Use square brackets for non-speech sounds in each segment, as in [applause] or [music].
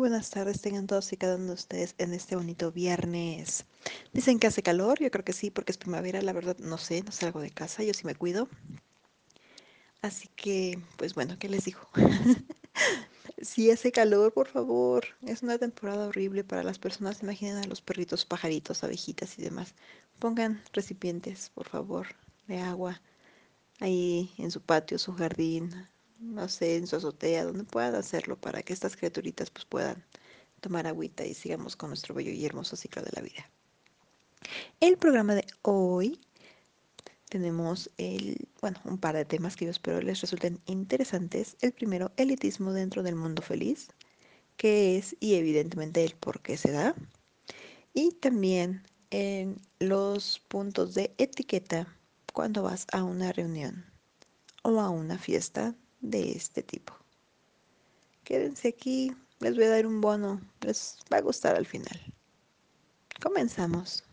buenas tardes tengan todos y cada uno de ustedes en este bonito viernes. Dicen que hace calor, yo creo que sí, porque es primavera, la verdad no sé, no salgo de casa, yo sí me cuido. Así que, pues bueno, ¿qué les digo? [laughs] Si hace calor, por favor. Es una temporada horrible para las personas. Imaginen a los perritos, pajaritos, abejitas y demás. Pongan recipientes, por favor, de agua ahí en su patio, su jardín, no sé, en su azotea, donde puedan hacerlo para que estas criaturitas pues puedan tomar agüita y sigamos con nuestro bello y hermoso ciclo de la vida. El programa de hoy tenemos el, bueno, un par de temas que yo espero les resulten interesantes. El primero, elitismo dentro del mundo feliz, qué es y evidentemente el por qué se da. Y también en los puntos de etiqueta cuando vas a una reunión o a una fiesta de este tipo. Quédense aquí, les voy a dar un bono, les va a gustar al final. Comenzamos.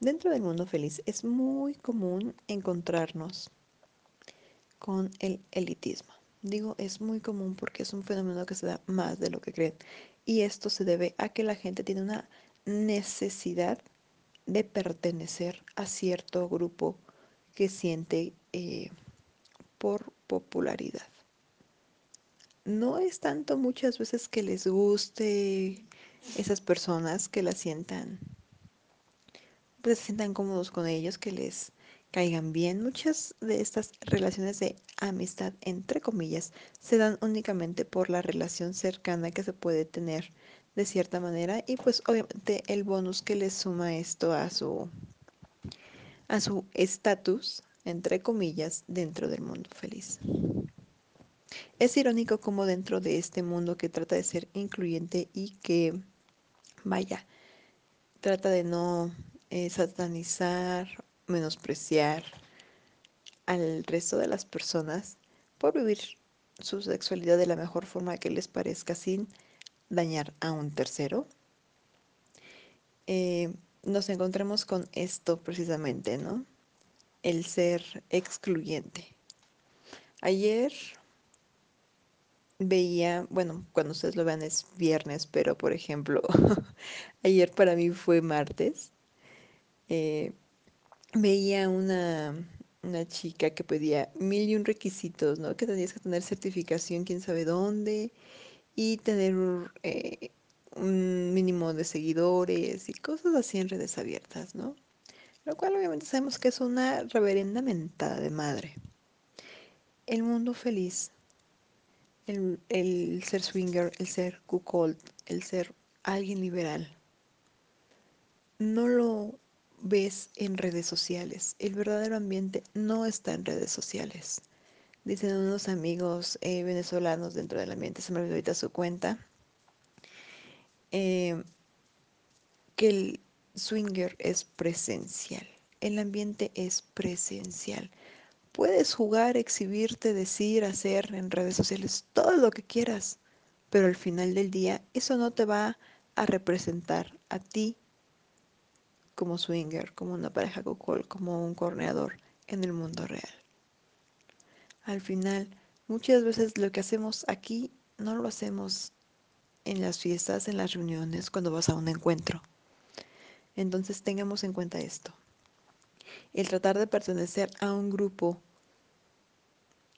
Dentro del mundo feliz es muy común encontrarnos con el elitismo. Digo, es muy común porque es un fenómeno que se da más de lo que creen. Y esto se debe a que la gente tiene una necesidad de pertenecer a cierto grupo que siente eh, por popularidad. No es tanto muchas veces que les guste esas personas que la sientan, pues se sientan cómodos con ellos, que les caigan bien. Muchas de estas relaciones de amistad, entre comillas, se dan únicamente por la relación cercana que se puede tener de cierta manera y pues obviamente el bonus que le suma esto a su a su estatus entre comillas dentro del mundo feliz. Es irónico como dentro de este mundo que trata de ser incluyente y que vaya trata de no eh, satanizar, menospreciar al resto de las personas por vivir su sexualidad de la mejor forma que les parezca sin dañar a un tercero, eh, nos encontramos con esto precisamente, ¿no? El ser excluyente. Ayer veía, bueno, cuando ustedes lo vean es viernes, pero por ejemplo, [laughs] ayer para mí fue martes. Eh, veía una, una chica que pedía mil y un requisitos, ¿no? Que tenías que tener certificación, quién sabe dónde, y tener eh, un mínimo de seguidores y cosas así en redes abiertas, ¿no? Lo cual obviamente sabemos que es una reverenda mentada de madre. El mundo feliz, el, el ser swinger, el ser cuckold, el ser alguien liberal, no lo ves en redes sociales. El verdadero ambiente no está en redes sociales dicen unos amigos eh, venezolanos dentro del ambiente, se me olvidó ahorita su cuenta, eh, que el swinger es presencial, el ambiente es presencial. Puedes jugar, exhibirte, decir, hacer en redes sociales todo lo que quieras, pero al final del día eso no te va a representar a ti como swinger, como una pareja cocol, como un corneador en el mundo real. Al final, muchas veces lo que hacemos aquí no lo hacemos en las fiestas, en las reuniones, cuando vas a un encuentro. Entonces tengamos en cuenta esto. El tratar de pertenecer a un grupo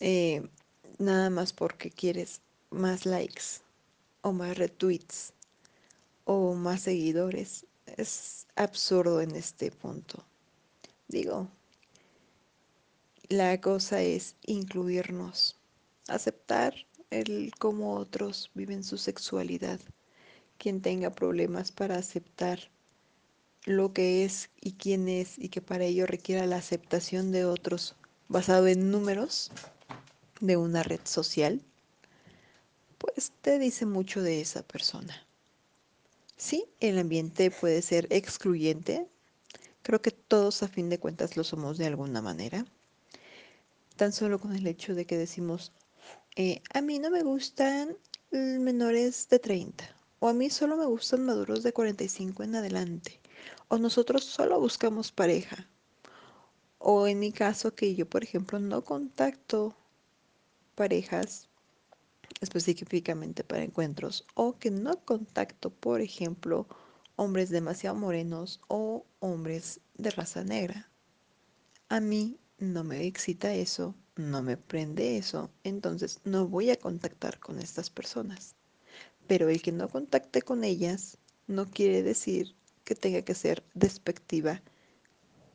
eh, nada más porque quieres más likes o más retweets o más seguidores es absurdo en este punto. Digo, la cosa es incluirnos, aceptar el cómo otros viven su sexualidad. Quien tenga problemas para aceptar lo que es y quién es y que para ello requiera la aceptación de otros basado en números de una red social, pues te dice mucho de esa persona. Sí, el ambiente puede ser excluyente. Creo que todos a fin de cuentas lo somos de alguna manera tan solo con el hecho de que decimos, eh, a mí no me gustan menores de 30, o a mí solo me gustan maduros de 45 en adelante, o nosotros solo buscamos pareja, o en mi caso que yo, por ejemplo, no contacto parejas específicamente para encuentros o que no contacto, por ejemplo, hombres demasiado morenos o hombres de raza negra. A mí no me excita eso, no me prende eso, entonces no voy a contactar con estas personas. Pero el que no contacte con ellas no quiere decir que tenga que ser despectiva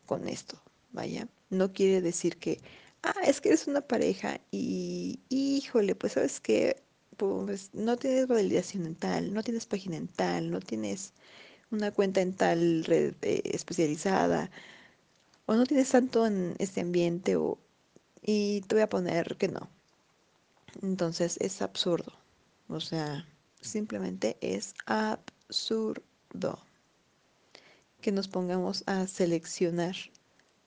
con esto, vaya. No quiere decir que, ah, es que eres una pareja y, híjole, pues sabes que pues no tienes validación en tal, no tienes página en tal, no tienes una cuenta en tal red eh, especializada, o no tienes tanto en este ambiente, y te voy a poner que no. Entonces es absurdo. O sea, simplemente es absurdo que nos pongamos a seleccionar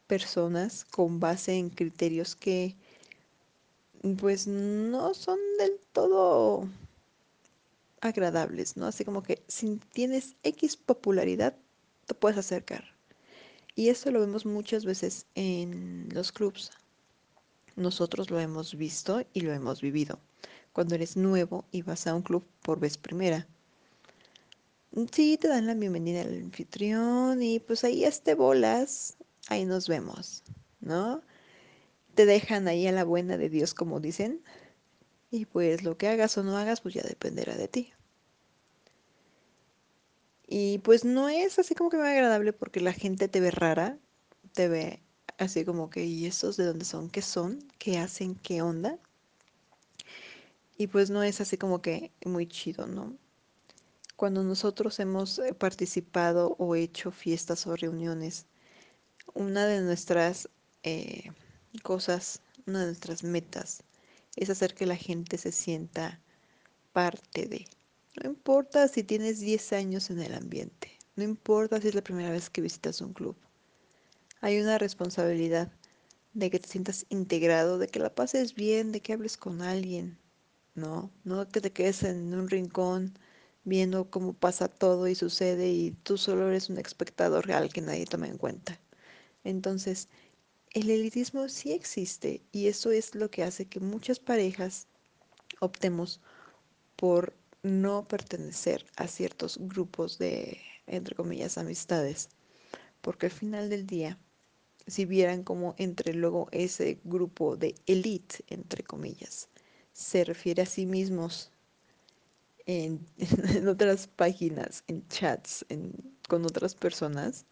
personas con base en criterios que pues no son del todo agradables, ¿no? Así como que si tienes X popularidad, te puedes acercar. Y esto lo vemos muchas veces en los clubs. Nosotros lo hemos visto y lo hemos vivido. Cuando eres nuevo y vas a un club por vez primera. Sí, te dan la bienvenida al anfitrión y pues ahí este bolas, ahí nos vemos, ¿no? Te dejan ahí a la buena de Dios, como dicen. Y pues lo que hagas o no hagas, pues ya dependerá de ti. Y pues no es así como que muy agradable porque la gente te ve rara, te ve así como que, ¿y esos de dónde son? ¿Qué son? ¿Qué hacen? ¿Qué onda? Y pues no es así como que muy chido, ¿no? Cuando nosotros hemos eh, participado o hecho fiestas o reuniones, una de nuestras eh, cosas, una de nuestras metas es hacer que la gente se sienta parte de. No importa si tienes 10 años en el ambiente, no importa si es la primera vez que visitas un club. Hay una responsabilidad de que te sientas integrado, de que la pases bien, de que hables con alguien, ¿no? No que te quedes en un rincón viendo cómo pasa todo y sucede y tú solo eres un espectador real que nadie toma en cuenta. Entonces, el elitismo sí existe y eso es lo que hace que muchas parejas optemos por no pertenecer a ciertos grupos de, entre comillas, amistades. Porque al final del día, si vieran como entre luego ese grupo de elite, entre comillas, se refiere a sí mismos en, [laughs] otras páginas, en chats, con otras personas,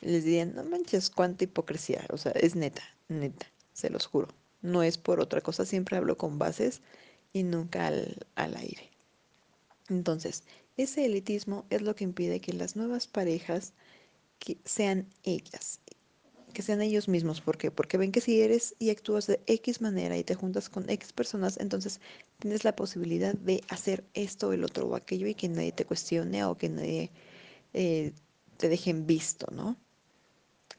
les dirían, no manches, cuánta hipocresía, o sea, es neta, neta, se los juro. No es por otra cosa, siempre hablo con bases y nunca al, al aire. Entonces, ese elitismo es lo que impide que las nuevas parejas sean ellas, que sean ellos mismos. ¿Por qué? Porque ven que si eres y actúas de X manera y te juntas con X personas, entonces tienes la posibilidad de hacer esto, el otro o aquello y que nadie te cuestione o que nadie eh, te dejen visto, ¿no?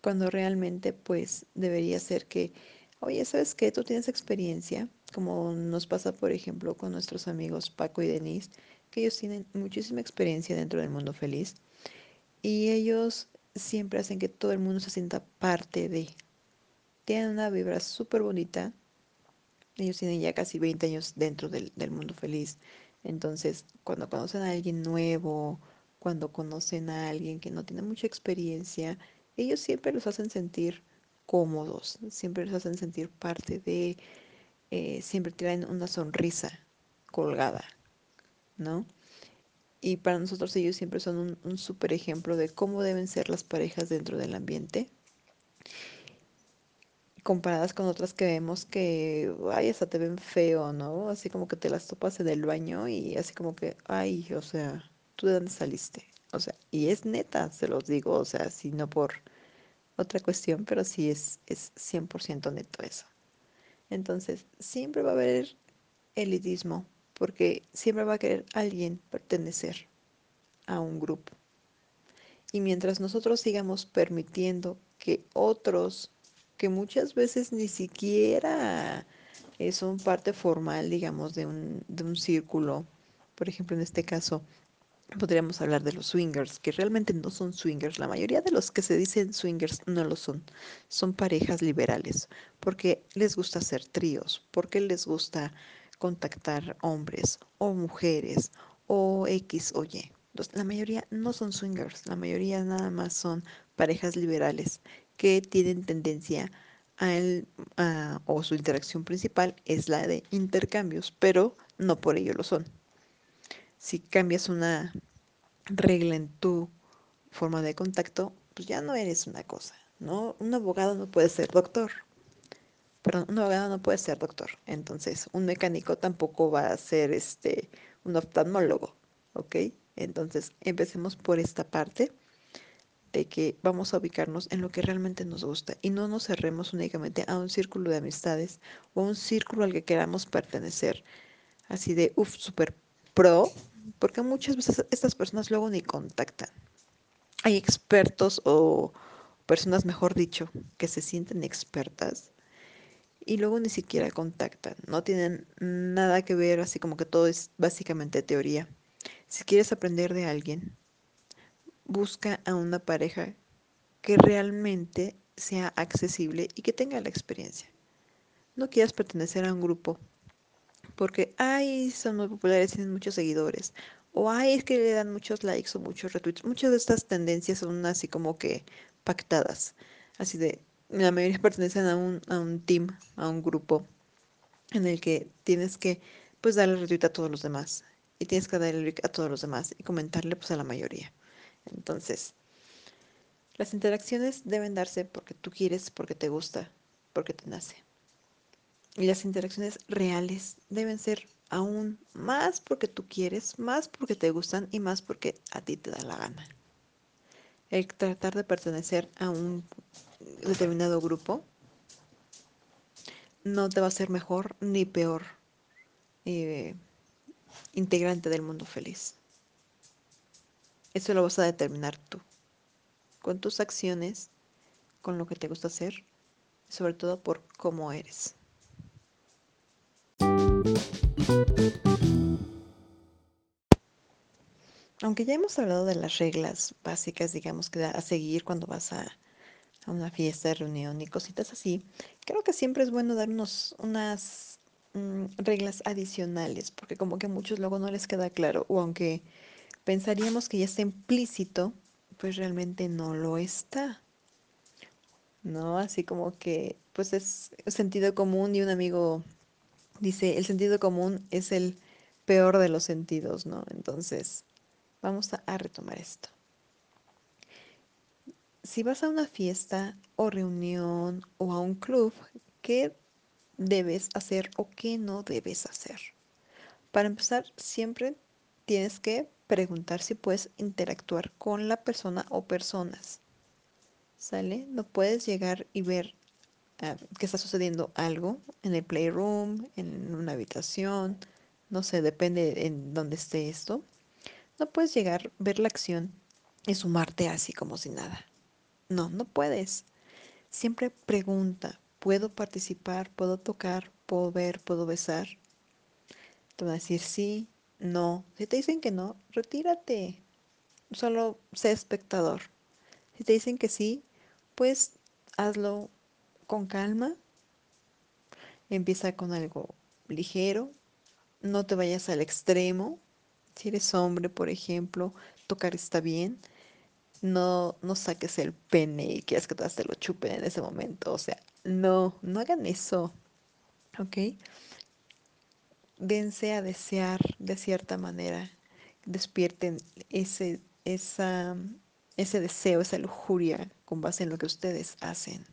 cuando realmente pues debería ser que, oye, ¿sabes qué? Tú tienes experiencia, como nos pasa por ejemplo con nuestros amigos Paco y Denise, que ellos tienen muchísima experiencia dentro del mundo feliz y ellos siempre hacen que todo el mundo se sienta parte de. Tienen una vibra súper bonita. Ellos tienen ya casi 20 años dentro del, del mundo feliz. Entonces, cuando conocen a alguien nuevo, cuando conocen a alguien que no tiene mucha experiencia, ellos siempre los hacen sentir cómodos, siempre los hacen sentir parte de, eh, siempre traen una sonrisa colgada, ¿no? Y para nosotros ellos siempre son un, súper ejemplo de cómo deben ser las parejas dentro del ambiente, comparadas con otras que vemos que, ay, hasta te ven feo, ¿no? Así como que te las topas en el baño y así como que, ay, o sea, ¿tú de dónde saliste? O sea, y es neta, se los digo, o sea, si no por otra cuestión, pero sí es, es 100% neto eso. Entonces, siempre va a haber elitismo, porque siempre va a querer alguien pertenecer a un grupo. Y mientras nosotros sigamos permitiendo que otros, que muchas veces ni siquiera son parte formal, digamos, de un, de un círculo, por ejemplo, en este caso, podríamos hablar de los swingers, que realmente no son swingers. La mayoría de los que se dicen swingers no lo son. Son parejas liberales, porque les gusta hacer tríos, porque les gusta contactar hombres o mujeres o X o Y. la mayoría no son swingers, la mayoría nada más son parejas liberales que tienen tendencia a, el, a o su interacción principal es la de intercambios, pero no por ello lo son. Si cambias una regla en tu forma de contacto, pues ya no eres una cosa, ¿no? Un abogado no puede ser doctor. Perdón, un abogado no puede ser doctor. Entonces, un mecánico tampoco va a ser este un oftalmólogo, ¿ok? Entonces, empecemos por esta parte de que vamos a ubicarnos en lo que realmente nos gusta y no nos cerremos únicamente a un círculo de amistades o un círculo al que queramos pertenecer, así de, uff, super pro, porque muchas veces estas personas luego ni contactan. Hay expertos o personas, mejor dicho, que se sienten expertas y luego ni siquiera contactan, no tienen nada que ver, así como que todo es básicamente teoría. Si quieres aprender de alguien, busca a una pareja que realmente sea accesible y que tenga la experiencia. No quieras pertenecer a un grupo porque, ay, son muy populares, tienen muchos seguidores, o ay, es que le dan muchos likes o muchos retweets. Muchas de estas tendencias son así como que pactadas, así de, la mayoría pertenecen a un, a un team, a un grupo en el que tienes que pues darle retweet a todos los demás y tienes que darle like a todos los demás y comentarle pues a la mayoría. Entonces, las interacciones deben darse porque tú quieres, porque te gusta, porque te nace. Y las interacciones reales deben ser aún más porque tú quieres, más porque te gustan y más porque a ti te da la gana. El tratar de pertenecer a un determinado grupo no te va a ser mejor ni peor eh, integrante del mundo feliz. Eso lo vas a determinar tú, con tus acciones, con lo que te gusta hacer, sobre todo por cómo eres. Aunque ya hemos hablado de las reglas básicas, digamos, que a seguir cuando vas a, una fiesta, reunión y cositas así, creo que siempre es bueno darnos unas mm, reglas adicionales, porque como que a muchos luego no les queda claro, o aunque pensaríamos que ya está implícito, pues realmente no lo está. ¿No? Así como que, pues es sentido común y un amigo dice, el sentido común es el peor de los sentidos, ¿no? Entonces, vamos a, retomar esto. Si vas a una fiesta o reunión o a un club, ¿qué debes hacer o qué no debes hacer? Para empezar, siempre tienes que preguntar si puedes interactuar con la persona o personas. ¿Sale? No puedes llegar y ver ah, que está sucediendo algo en el playroom, en una habitación, no sé, depende en dónde esté esto. No puedes llegar, ver la acción y sumarte así como si nada. No, no puedes. Siempre pregunta, ¿puedo participar? ¿Puedo tocar? ¿Puedo ver? ¿Puedo besar? Te van a decir sí, no. Si te dicen que no, retírate. Solo sé espectador. Si te dicen que sí, pues hazlo con calma. Empieza con algo ligero. No te vayas al extremo. Si eres hombre, por ejemplo, tocar está bien. No, no saques el pene y quieras que te lo chupen en ese momento. O sea, no, no hagan eso. ¿Ok? dense a desear de cierta manera, despierten ese, esa, ese deseo, esa lujuria con base en lo que ustedes hacen.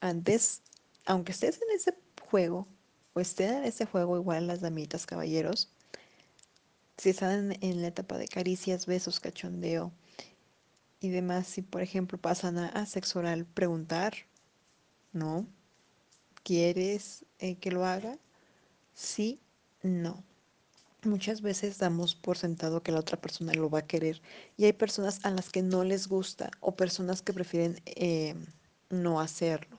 Antes, aunque estés en ese juego, o estén en ese juego igual las damitas, caballeros, si están en la etapa de caricias, besos, cachondeo y demás, si por ejemplo pasan a, sexo oral, preguntar, ¿no? ¿Quieres eh, que lo haga? Sí, no. Muchas veces damos por sentado que la otra persona lo va a querer y hay personas a las que no les gusta o personas que prefieren eh, no hacerlo.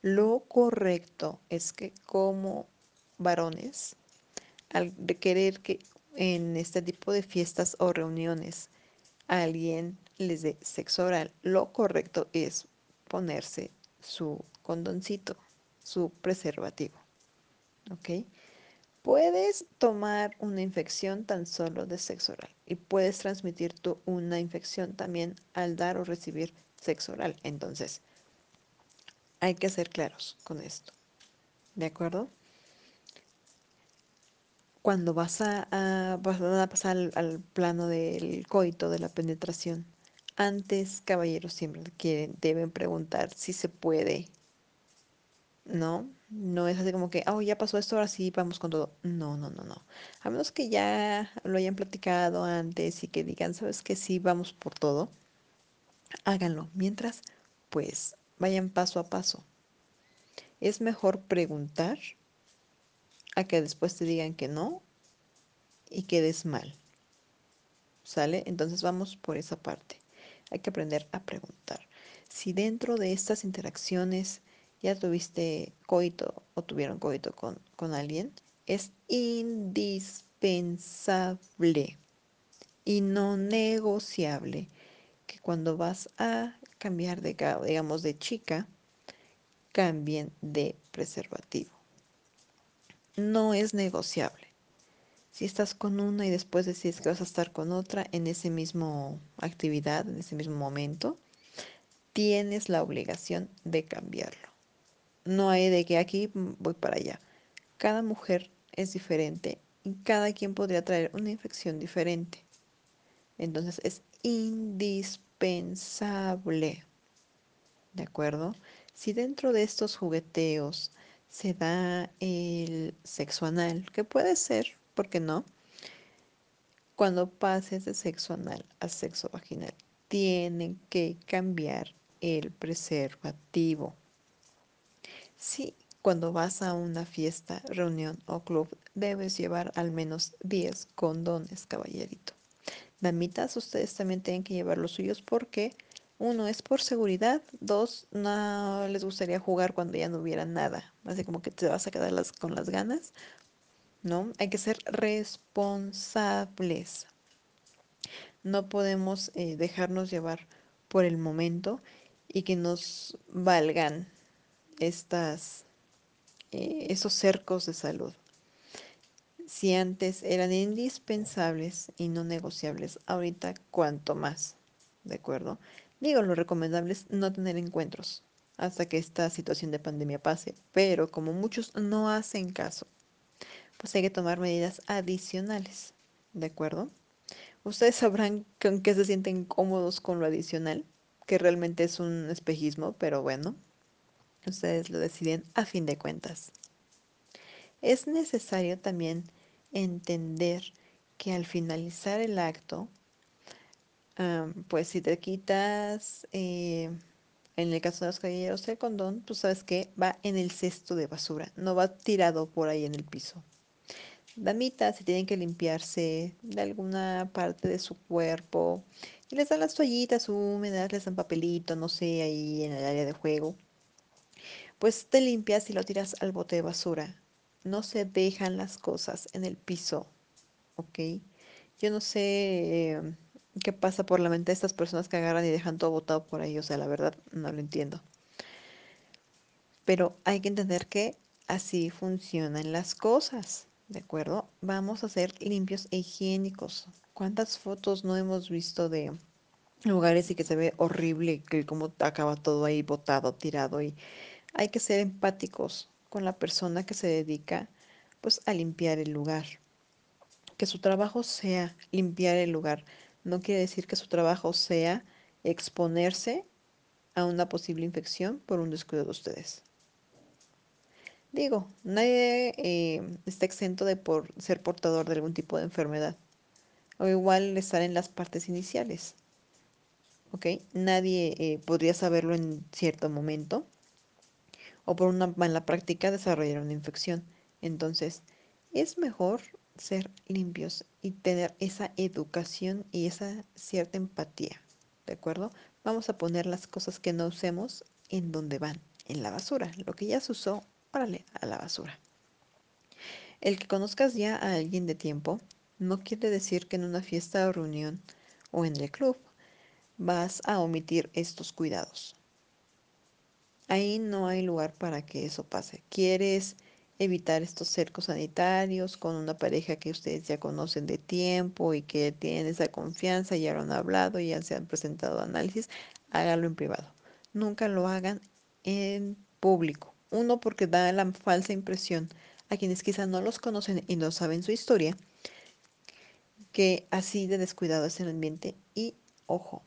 Lo correcto es que como varones, al querer que en este tipo de fiestas o reuniones alguien les dé sexo oral, lo correcto es ponerse su condoncito, su preservativo. ¿Ok? Puedes tomar una infección tan solo de sexo oral y puedes transmitir tú una infección también al dar o recibir sexo oral. Entonces, hay que ser claros con esto. ¿De acuerdo? Cuando vas a, pasar al, al, plano del coito, de la penetración, antes, caballeros, siempre quieren, deben preguntar si se puede. ¿No? No es así como que, oh, ya pasó esto, ahora sí vamos con todo. No, no, no, no. A menos que ya lo hayan platicado antes y que digan, ¿sabes que Sí, vamos por todo. Háganlo. Mientras, pues, vayan paso a paso. Es mejor preguntar a que después te digan que no y quedes mal. ¿Sale? Entonces vamos por esa parte. Hay que aprender a preguntar. Si dentro de estas interacciones ya tuviste coito o tuvieron coito con, con alguien, es indispensable y no negociable que cuando vas a cambiar de, digamos, de chica, cambien de preservativo. No es negociable. Si estás con una y después decides que vas a estar con otra en ese mismo actividad, en ese mismo momento, tienes la obligación de cambiarlo. No hay de que aquí voy para allá. Cada mujer es diferente y cada quien podría traer una infección diferente. Entonces es indispensable. ¿De acuerdo? Si dentro de estos jugueteos se da el sexo anal, que puede ser, ¿por qué no? Cuando pases de sexo anal a sexo vaginal, tienen que cambiar el preservativo. Si cuando vas a una fiesta, reunión o club, debes llevar al menos 10 condones, caballerito. Damitas, ustedes también tienen que llevar los suyos porque uno es por seguridad, dos no les gustaría jugar cuando ya no hubiera nada, así como que te vas a quedar las, con las ganas, ¿no? Hay que ser responsables. No podemos eh, dejarnos llevar por el momento y que nos valgan estas, eh, esos cercos de salud. Si antes eran indispensables y no negociables, ahorita cuanto más, ¿de acuerdo? Digo, lo recomendable es no tener encuentros hasta que esta situación de pandemia pase, pero como muchos no hacen caso, pues hay que tomar medidas adicionales, ¿de acuerdo? Ustedes sabrán con qué se sienten cómodos con lo adicional, que realmente es un espejismo, pero bueno, Ustedes lo deciden a fin de cuentas. Es necesario también entender que al finalizar el acto, um, pues si te quitas, eh, en el caso de los caballeros, el condón, pues sabes que va en el cesto de basura, no va tirado por ahí en el piso. Damitas, si tienen que limpiarse de alguna parte de su cuerpo, y les dan las toallitas húmedas, les dan papelito, no sé, ahí en el área de juego, pues te limpias y lo tiras al bote de basura. No se dejan las cosas en el piso, ¿ok? Yo no sé eh, qué pasa por la mente de estas personas que agarran y dejan todo botado por ahí, o sea, la verdad no lo entiendo. Pero hay que entender que así funcionan las cosas, ¿de acuerdo? Vamos a ser limpios e higiénicos. ¿Cuántas fotos no hemos visto de lugares y que se ve horrible, que como acaba todo ahí botado, tirado y hay que ser empáticos con la persona que se dedica pues a limpiar el lugar. Que su trabajo sea limpiar el lugar no quiere decir que su trabajo sea exponerse a una posible infección por un descuido de ustedes. Digo, nadie eh, está exento de por ser portador de algún tipo de enfermedad o igual estar en las partes iniciales. ¿Ok? Nadie eh, podría saberlo en cierto momento o por una mala práctica desarrollar una infección. Entonces, es mejor ser limpios y tener esa educación y esa cierta empatía, ¿de acuerdo? Vamos a poner las cosas que no usemos en donde van, en la basura. Lo que ya se usó, órale, a la basura. El que conozcas ya a alguien de tiempo No quiere decir que en una fiesta o reunión o en el club vas a omitir estos cuidados. Ahí no hay lugar para que eso pase. ¿Quieres evitar estos cercos sanitarios con una pareja que ustedes ya conocen de tiempo y que tienen esa confianza, ya lo han hablado, ya se han presentado análisis? Hágalo en privado. Nunca lo hagan en público. Uno, porque da la falsa impresión a quienes quizá no los conocen y no saben su historia, que así de descuidado es el ambiente. Y ojo,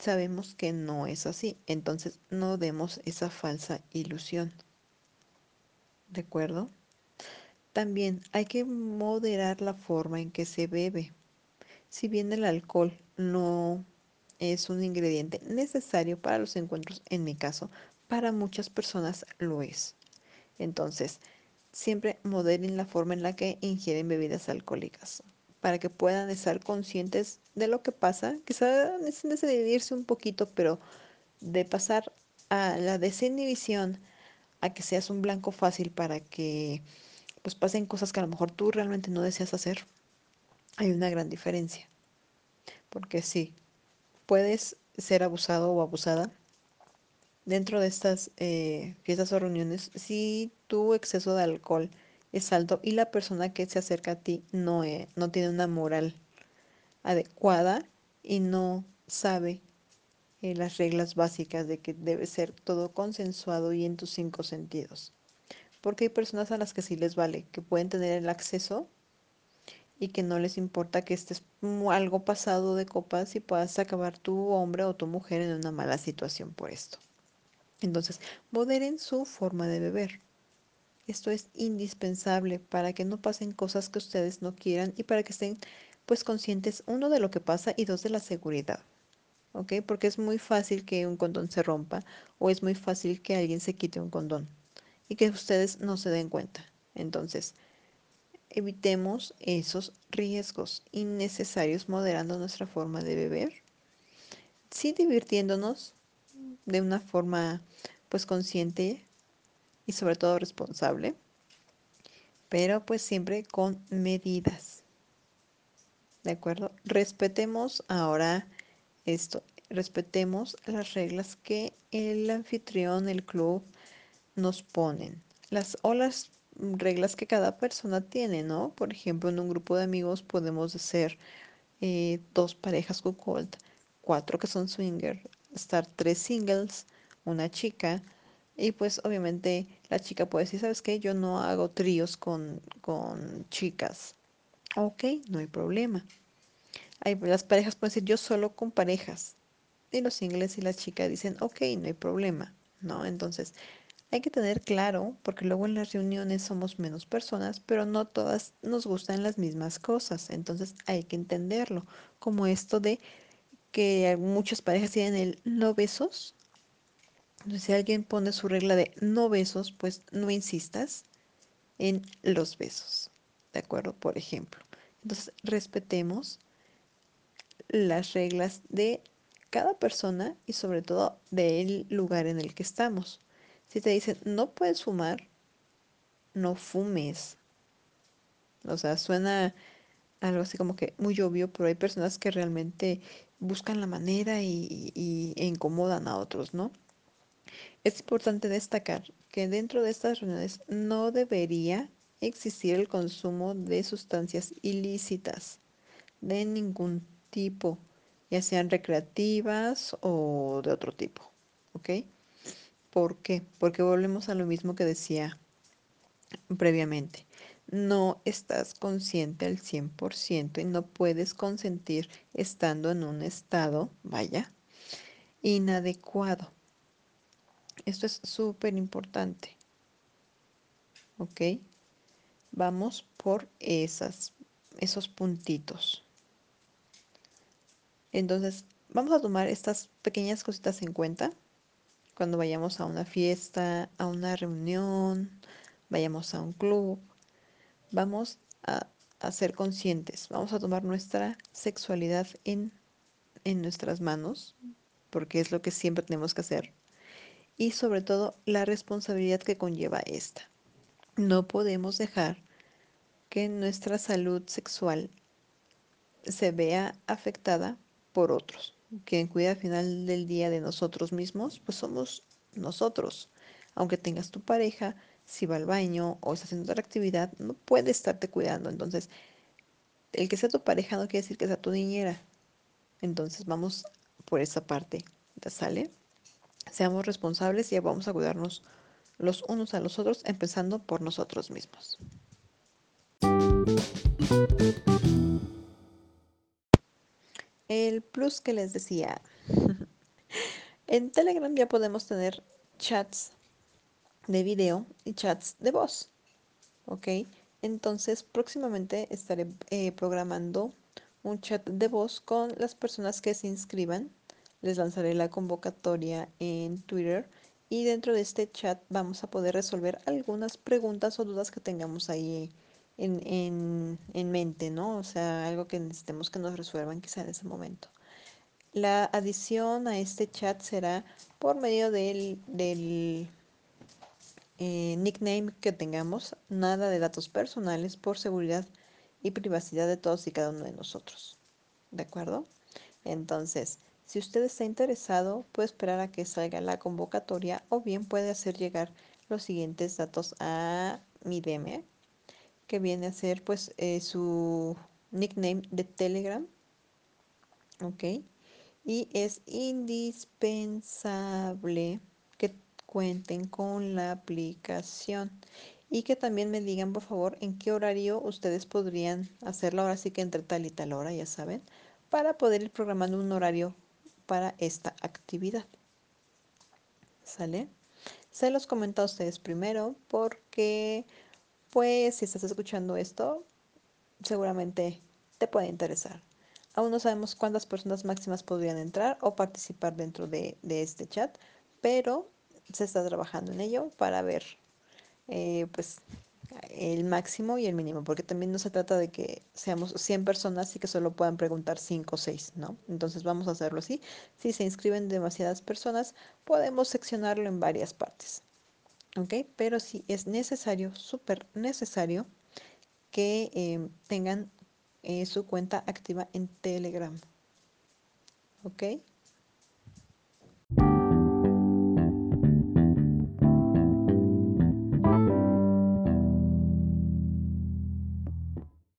sabemos que no es así, entonces no demos esa falsa ilusión. ¿De acuerdo? También hay que moderar la forma en que se bebe. Si bien el alcohol no es un ingrediente necesario para los encuentros, en mi caso, para muchas personas lo es. Entonces, siempre moderen la forma en la que ingieren bebidas alcohólicas para que puedan estar conscientes de lo que pasa. Quizá necesiten decidirse un poquito, pero de pasar a la desinhibición a que seas un blanco fácil para que pues pasen cosas que a lo mejor tú realmente no deseas hacer, hay una gran diferencia. Porque sí, puedes ser abusado o abusada dentro de estas eh, fiestas o reuniones si tu exceso de alcohol es alto y la persona que se acerca a ti no, eh, no tiene una moral adecuada y no sabe eh, las reglas básicas de que debe ser todo consensuado y en tus cinco sentidos. Porque hay personas a las que sí les vale, que pueden tener el acceso y que no les importa que estés algo pasado de copas y puedas acabar tu hombre o tu mujer en una mala situación por esto. Entonces, moderen su forma de beber. Esto es indispensable para que no pasen cosas que ustedes no quieran y para que estén pues conscientes, uno, de lo que pasa y dos, de la seguridad. Porque es muy fácil que un condón se rompa o es muy fácil que alguien se quite un condón y que ustedes no se den cuenta. Entonces, evitemos esos riesgos innecesarios moderando nuestra forma de beber, sí divirtiéndonos de una forma pues consciente y sobre todo responsable, pero pues siempre con medidas. ¿De acuerdo? Respetemos ahora esto, respetemos las reglas que el anfitrión, el club nos ponen. Las o las reglas que cada persona tiene, ¿no? Por ejemplo, en un grupo de amigos podemos ser eh, dos parejas cuckold, cuatro que son swinger, estar tres singles, una chica, y pues obviamente la chica puede decir, ¿sabes qué? Yo no hago tríos con, con chicas. Ok, no hay problema. Hay, las parejas pueden decir, yo solo con parejas. Y los singles y la chica dicen, ok, no hay problema, ¿no? Entonces, hay que tener claro, porque luego en las reuniones somos menos personas, pero no todas nos gustan las mismas cosas. Entonces, hay que entenderlo, como esto de que muchas parejas tienen el no besos. Entonces, si alguien pone su regla de no besos, pues no insistas en los besos. ¿De acuerdo? Por ejemplo. Entonces, respetemos las reglas de cada persona y sobre todo del lugar en el que estamos. Si te dicen no puedes fumar, no fumes. O sea, suena algo así como que muy obvio, pero hay personas que realmente buscan la manera y, incomodan a otros, ¿no? Es importante destacar que dentro de estas reuniones no debería existir el consumo de sustancias ilícitas de ningún tipo, ya sean recreativas o de otro tipo, ¿ok? ¿Por qué? Porque volvemos a lo mismo que decía previamente no estás consciente al 100% y no puedes consentir estando en un estado, vaya, inadecuado. Esto es súper importante. ¿Ok? Vamos por esos puntitos. Entonces, vamos a tomar estas pequeñas cositas en cuenta cuando vayamos a una fiesta, a una reunión, vayamos a un club vamos a, ser conscientes, vamos a tomar nuestra sexualidad en, en nuestras manos, porque es lo que siempre tenemos que hacer, y sobre todo la responsabilidad que conlleva esta. No podemos dejar que nuestra salud sexual se vea afectada por otros. Quien cuida al final del día de nosotros mismos, pues somos nosotros. Aunque tengas tu pareja, si va al baño o está haciendo otra actividad, no puede estarte cuidando. Entonces, el que sea tu pareja no quiere decir que sea tu niñera. Entonces, vamos por esa parte. ¿Ya sale? Seamos responsables y vamos a cuidarnos los unos a los otros, empezando por nosotros mismos. El plus que les decía. en Telegram ya podemos tener chats de video y chats de voz. ¿Ok? Entonces próximamente estaré eh, programando un chat de voz con las personas que se inscriban. Les lanzaré la convocatoria en Twitter y dentro de este chat vamos a poder resolver algunas preguntas o dudas que tengamos ahí en, en, en mente, ¿no? O sea, algo que necesitemos que nos resuelvan quizá en ese momento. La adición a este chat será por medio del, del eh, nickname que tengamos, nada de datos personales por seguridad y privacidad de todos y cada uno de nosotros. ¿De acuerdo? Entonces, si usted está interesado, puede esperar a que salga la convocatoria o bien puede hacer llegar los siguientes datos a mi DM, que viene a ser pues eh, su nickname de Telegram. ¿Ok? Y es indispensable que cuenten con la aplicación y que también me digan por favor en qué horario ustedes podrían hacerlo ahora sí que entre tal y tal hora ya saben para poder ir programando un horario para esta actividad sale se los comento a ustedes primero porque pues si estás escuchando esto seguramente te puede interesar aún no sabemos cuántas personas máximas podrían entrar o participar dentro de, este chat pero se está trabajando en ello para ver eh, pues el máximo y el mínimo, porque también no se trata de que seamos 100 personas y que solo puedan preguntar 5 o 6, ¿no? Entonces vamos a hacerlo así. Si se inscriben demasiadas personas, podemos seccionarlo en varias partes, ¿ok? Pero si es necesario, súper necesario, que eh, tengan eh, su cuenta activa en Telegram, ¿ok?